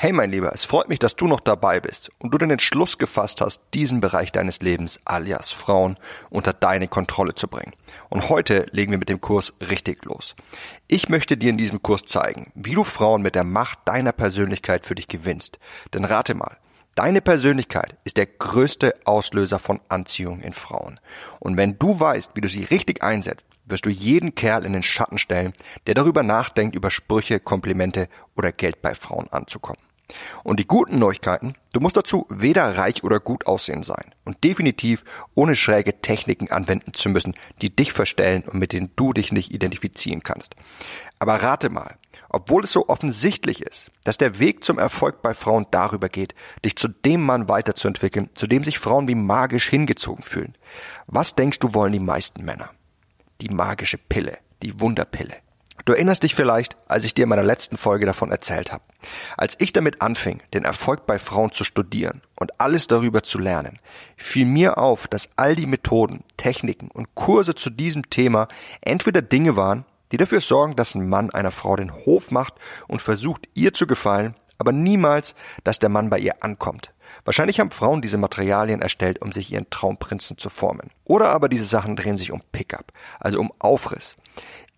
Hey mein Lieber, es freut mich, dass du noch dabei bist und du den Entschluss gefasst hast, diesen Bereich deines Lebens alias Frauen unter deine Kontrolle zu bringen. Und heute legen wir mit dem Kurs richtig los. Ich möchte dir in diesem Kurs zeigen, wie du Frauen mit der Macht deiner Persönlichkeit für dich gewinnst. Denn rate mal, Deine Persönlichkeit ist der größte Auslöser von Anziehung in Frauen. Und wenn du weißt, wie du sie richtig einsetzt, wirst du jeden Kerl in den Schatten stellen, der darüber nachdenkt, über Sprüche, Komplimente oder Geld bei Frauen anzukommen. Und die guten Neuigkeiten, du musst dazu weder reich oder gut aussehen sein und definitiv ohne schräge Techniken anwenden zu müssen, die dich verstellen und mit denen du dich nicht identifizieren kannst. Aber rate mal, obwohl es so offensichtlich ist, dass der Weg zum Erfolg bei Frauen darüber geht, dich zu dem Mann weiterzuentwickeln, zu dem sich Frauen wie magisch hingezogen fühlen. Was denkst du wollen die meisten Männer? Die magische Pille, die Wunderpille. Du erinnerst dich vielleicht, als ich dir in meiner letzten Folge davon erzählt habe. Als ich damit anfing, den Erfolg bei Frauen zu studieren und alles darüber zu lernen, fiel mir auf, dass all die Methoden, Techniken und Kurse zu diesem Thema entweder Dinge waren, die dafür sorgen, dass ein Mann einer Frau den Hof macht und versucht, ihr zu gefallen, aber niemals, dass der Mann bei ihr ankommt. Wahrscheinlich haben Frauen diese Materialien erstellt, um sich ihren Traumprinzen zu formen. Oder aber diese Sachen drehen sich um Pickup, also um Aufriss.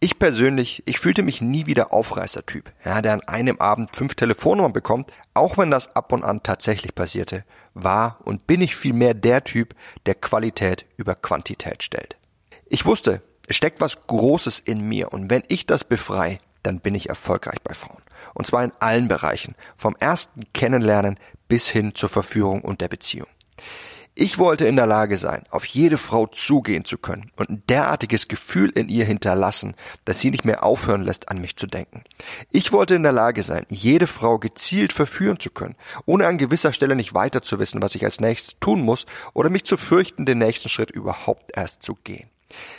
Ich persönlich, ich fühlte mich nie wieder Aufreißertyp, ja, der an einem Abend fünf Telefonnummern bekommt, auch wenn das ab und an tatsächlich passierte, war und bin ich vielmehr der Typ, der Qualität über Quantität stellt. Ich wusste, es steckt was Großes in mir und wenn ich das befreie, dann bin ich erfolgreich bei Frauen. Und zwar in allen Bereichen, vom ersten Kennenlernen bis hin zur Verführung und der Beziehung. Ich wollte in der Lage sein, auf jede Frau zugehen zu können und ein derartiges Gefühl in ihr hinterlassen, dass sie nicht mehr aufhören lässt, an mich zu denken. Ich wollte in der Lage sein, jede Frau gezielt verführen zu können, ohne an gewisser Stelle nicht weiter zu wissen, was ich als nächstes tun muss oder mich zu fürchten, den nächsten Schritt überhaupt erst zu gehen.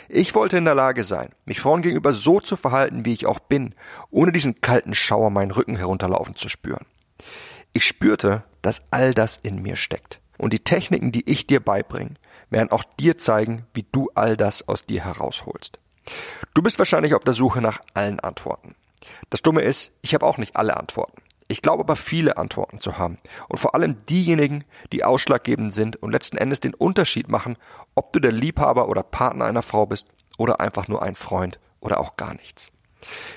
Ich wollte in der Lage sein, mich Frauen gegenüber so zu verhalten, wie ich auch bin, ohne diesen kalten Schauer meinen Rücken herunterlaufen zu spüren. Ich spürte, dass all das in mir steckt. Und die Techniken, die ich dir beibringe, werden auch dir zeigen, wie du all das aus dir herausholst. Du bist wahrscheinlich auf der Suche nach allen Antworten. Das Dumme ist, ich habe auch nicht alle Antworten. Ich glaube aber viele Antworten zu haben. Und vor allem diejenigen, die ausschlaggebend sind und letzten Endes den Unterschied machen, ob du der Liebhaber oder Partner einer Frau bist oder einfach nur ein Freund oder auch gar nichts.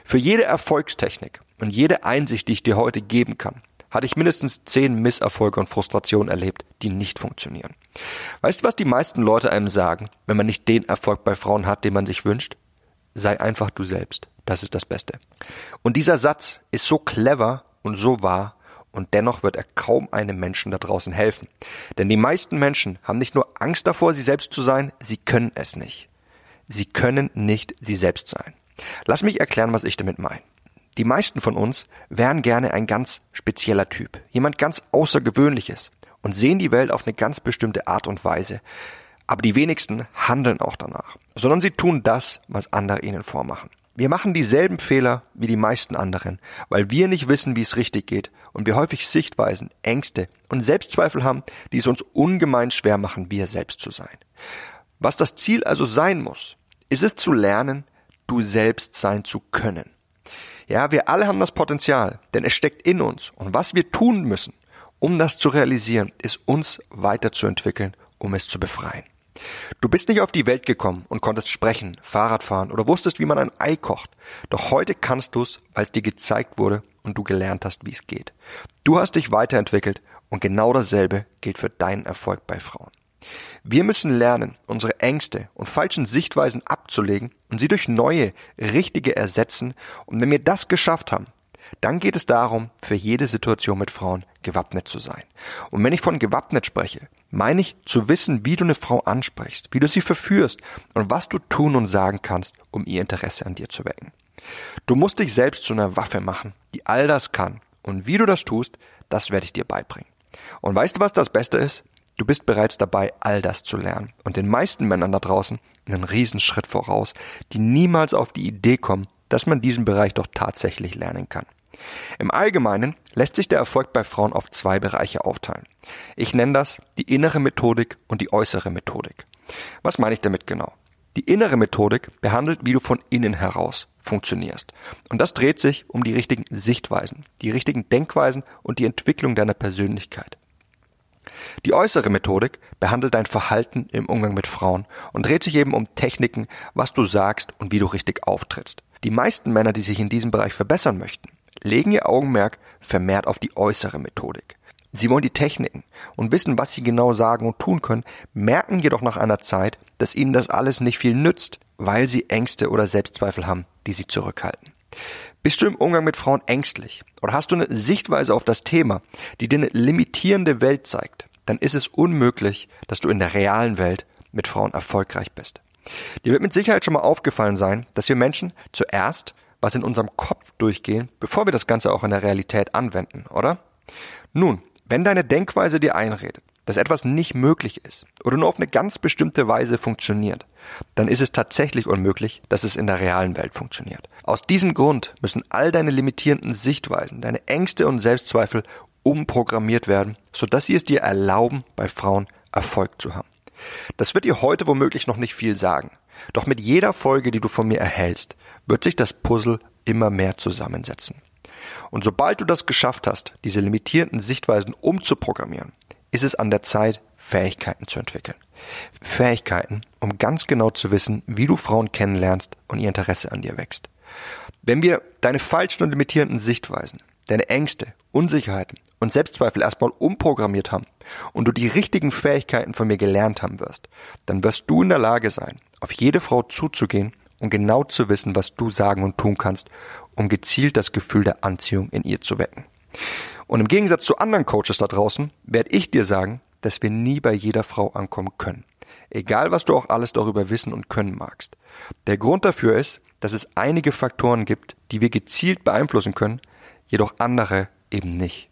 Für jede Erfolgstechnik und jede Einsicht, die ich dir heute geben kann, hatte ich mindestens zehn Misserfolge und Frustrationen erlebt, die nicht funktionieren. Weißt du, was die meisten Leute einem sagen, wenn man nicht den Erfolg bei Frauen hat, den man sich wünscht? Sei einfach du selbst. Das ist das Beste. Und dieser Satz ist so clever und so wahr, und dennoch wird er kaum einem Menschen da draußen helfen. Denn die meisten Menschen haben nicht nur Angst davor, sie selbst zu sein, sie können es nicht. Sie können nicht sie selbst sein. Lass mich erklären, was ich damit meine. Die meisten von uns wären gerne ein ganz spezieller Typ, jemand ganz Außergewöhnliches und sehen die Welt auf eine ganz bestimmte Art und Weise. Aber die wenigsten handeln auch danach, sondern sie tun das, was andere ihnen vormachen. Wir machen dieselben Fehler wie die meisten anderen, weil wir nicht wissen, wie es richtig geht und wir häufig Sichtweisen, Ängste und Selbstzweifel haben, die es uns ungemein schwer machen, wir selbst zu sein. Was das Ziel also sein muss, ist es zu lernen, du selbst sein zu können. Ja, wir alle haben das Potenzial, denn es steckt in uns. Und was wir tun müssen, um das zu realisieren, ist uns weiterzuentwickeln, um es zu befreien. Du bist nicht auf die Welt gekommen und konntest sprechen, Fahrrad fahren oder wusstest, wie man ein Ei kocht. Doch heute kannst du's, weil es dir gezeigt wurde und du gelernt hast, wie es geht. Du hast dich weiterentwickelt und genau dasselbe gilt für deinen Erfolg bei Frauen. Wir müssen lernen, unsere Ängste und falschen Sichtweisen abzulegen und sie durch neue, richtige ersetzen. Und wenn wir das geschafft haben, dann geht es darum, für jede Situation mit Frauen gewappnet zu sein. Und wenn ich von gewappnet spreche, meine ich zu wissen, wie du eine Frau ansprichst, wie du sie verführst und was du tun und sagen kannst, um ihr Interesse an dir zu wecken. Du musst dich selbst zu einer Waffe machen, die all das kann. Und wie du das tust, das werde ich dir beibringen. Und weißt du, was das Beste ist? Du bist bereits dabei, all das zu lernen. Und den meisten Männern da draußen einen Riesenschritt voraus, die niemals auf die Idee kommen, dass man diesen Bereich doch tatsächlich lernen kann. Im Allgemeinen lässt sich der Erfolg bei Frauen auf zwei Bereiche aufteilen. Ich nenne das die innere Methodik und die äußere Methodik. Was meine ich damit genau? Die innere Methodik behandelt, wie du von innen heraus funktionierst. Und das dreht sich um die richtigen Sichtweisen, die richtigen Denkweisen und die Entwicklung deiner Persönlichkeit. Die äußere Methodik behandelt dein Verhalten im Umgang mit Frauen und dreht sich eben um Techniken, was du sagst und wie du richtig auftrittst. Die meisten Männer, die sich in diesem Bereich verbessern möchten, legen ihr Augenmerk vermehrt auf die äußere Methodik. Sie wollen die Techniken und wissen, was sie genau sagen und tun können, merken jedoch nach einer Zeit, dass ihnen das alles nicht viel nützt, weil sie Ängste oder Selbstzweifel haben, die sie zurückhalten. Bist du im Umgang mit Frauen ängstlich oder hast du eine Sichtweise auf das Thema, die dir eine limitierende Welt zeigt, dann ist es unmöglich, dass du in der realen Welt mit Frauen erfolgreich bist. Dir wird mit Sicherheit schon mal aufgefallen sein, dass wir Menschen zuerst was in unserem Kopf durchgehen, bevor wir das Ganze auch in der Realität anwenden, oder? Nun, wenn deine Denkweise dir einredet, dass etwas nicht möglich ist oder nur auf eine ganz bestimmte Weise funktioniert, dann ist es tatsächlich unmöglich, dass es in der realen Welt funktioniert. Aus diesem Grund müssen all deine limitierenden Sichtweisen, deine Ängste und Selbstzweifel umprogrammiert werden, sodass sie es dir erlauben, bei Frauen Erfolg zu haben. Das wird dir heute womöglich noch nicht viel sagen. Doch mit jeder Folge, die du von mir erhältst, wird sich das Puzzle immer mehr zusammensetzen. Und sobald du das geschafft hast, diese limitierenden Sichtweisen umzuprogrammieren, ist es an der Zeit, Fähigkeiten zu entwickeln. Fähigkeiten, um ganz genau zu wissen, wie du Frauen kennenlernst und ihr Interesse an dir wächst. Wenn wir deine falschen und limitierenden Sichtweisen, deine Ängste, Unsicherheiten und Selbstzweifel erstmal umprogrammiert haben und du die richtigen Fähigkeiten von mir gelernt haben wirst, dann wirst du in der Lage sein, auf jede Frau zuzugehen und genau zu wissen, was du sagen und tun kannst, um gezielt das Gefühl der Anziehung in ihr zu wecken. Und im Gegensatz zu anderen Coaches da draußen werde ich dir sagen, dass wir nie bei jeder Frau ankommen können. Egal, was du auch alles darüber wissen und können magst. Der Grund dafür ist, dass es einige Faktoren gibt, die wir gezielt beeinflussen können, jedoch andere eben nicht.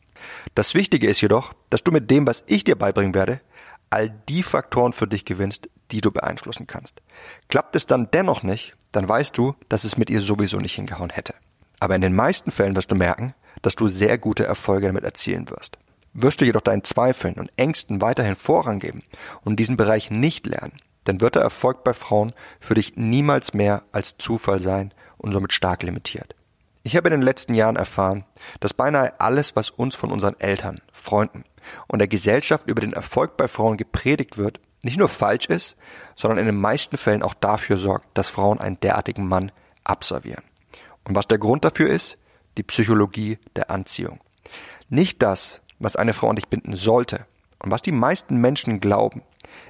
Das Wichtige ist jedoch, dass du mit dem, was ich dir beibringen werde, all die Faktoren für dich gewinnst, die du beeinflussen kannst. Klappt es dann dennoch nicht, dann weißt du, dass es mit ihr sowieso nicht hingehauen hätte. Aber in den meisten Fällen wirst du merken, dass du sehr gute Erfolge damit erzielen wirst. Wirst du jedoch deinen Zweifeln und Ängsten weiterhin Vorrang geben und diesen Bereich nicht lernen, dann wird der Erfolg bei Frauen für dich niemals mehr als Zufall sein und somit stark limitiert. Ich habe in den letzten Jahren erfahren, dass beinahe alles, was uns von unseren Eltern, Freunden und der Gesellschaft über den Erfolg bei Frauen gepredigt wird, nicht nur falsch ist, sondern in den meisten Fällen auch dafür sorgt, dass Frauen einen derartigen Mann abservieren. Und was der Grund dafür ist? Die Psychologie der Anziehung. Nicht das, was eine Frau an dich binden sollte und was die meisten Menschen glauben,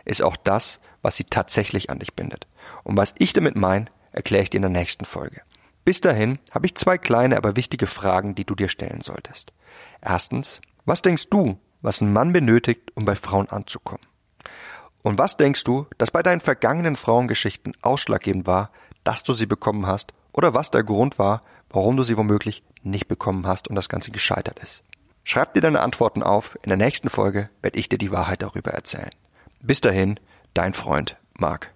ist auch das, was sie tatsächlich an dich bindet. Und was ich damit meine, erkläre ich dir in der nächsten Folge. Bis dahin habe ich zwei kleine, aber wichtige Fragen, die du dir stellen solltest. Erstens, was denkst du, was ein Mann benötigt, um bei Frauen anzukommen? Und was denkst du, dass bei deinen vergangenen Frauengeschichten ausschlaggebend war, dass du sie bekommen hast oder was der Grund war, warum du sie womöglich nicht bekommen hast und das Ganze gescheitert ist? Schreib dir deine Antworten auf. In der nächsten Folge werde ich dir die Wahrheit darüber erzählen. Bis dahin, dein Freund Marc.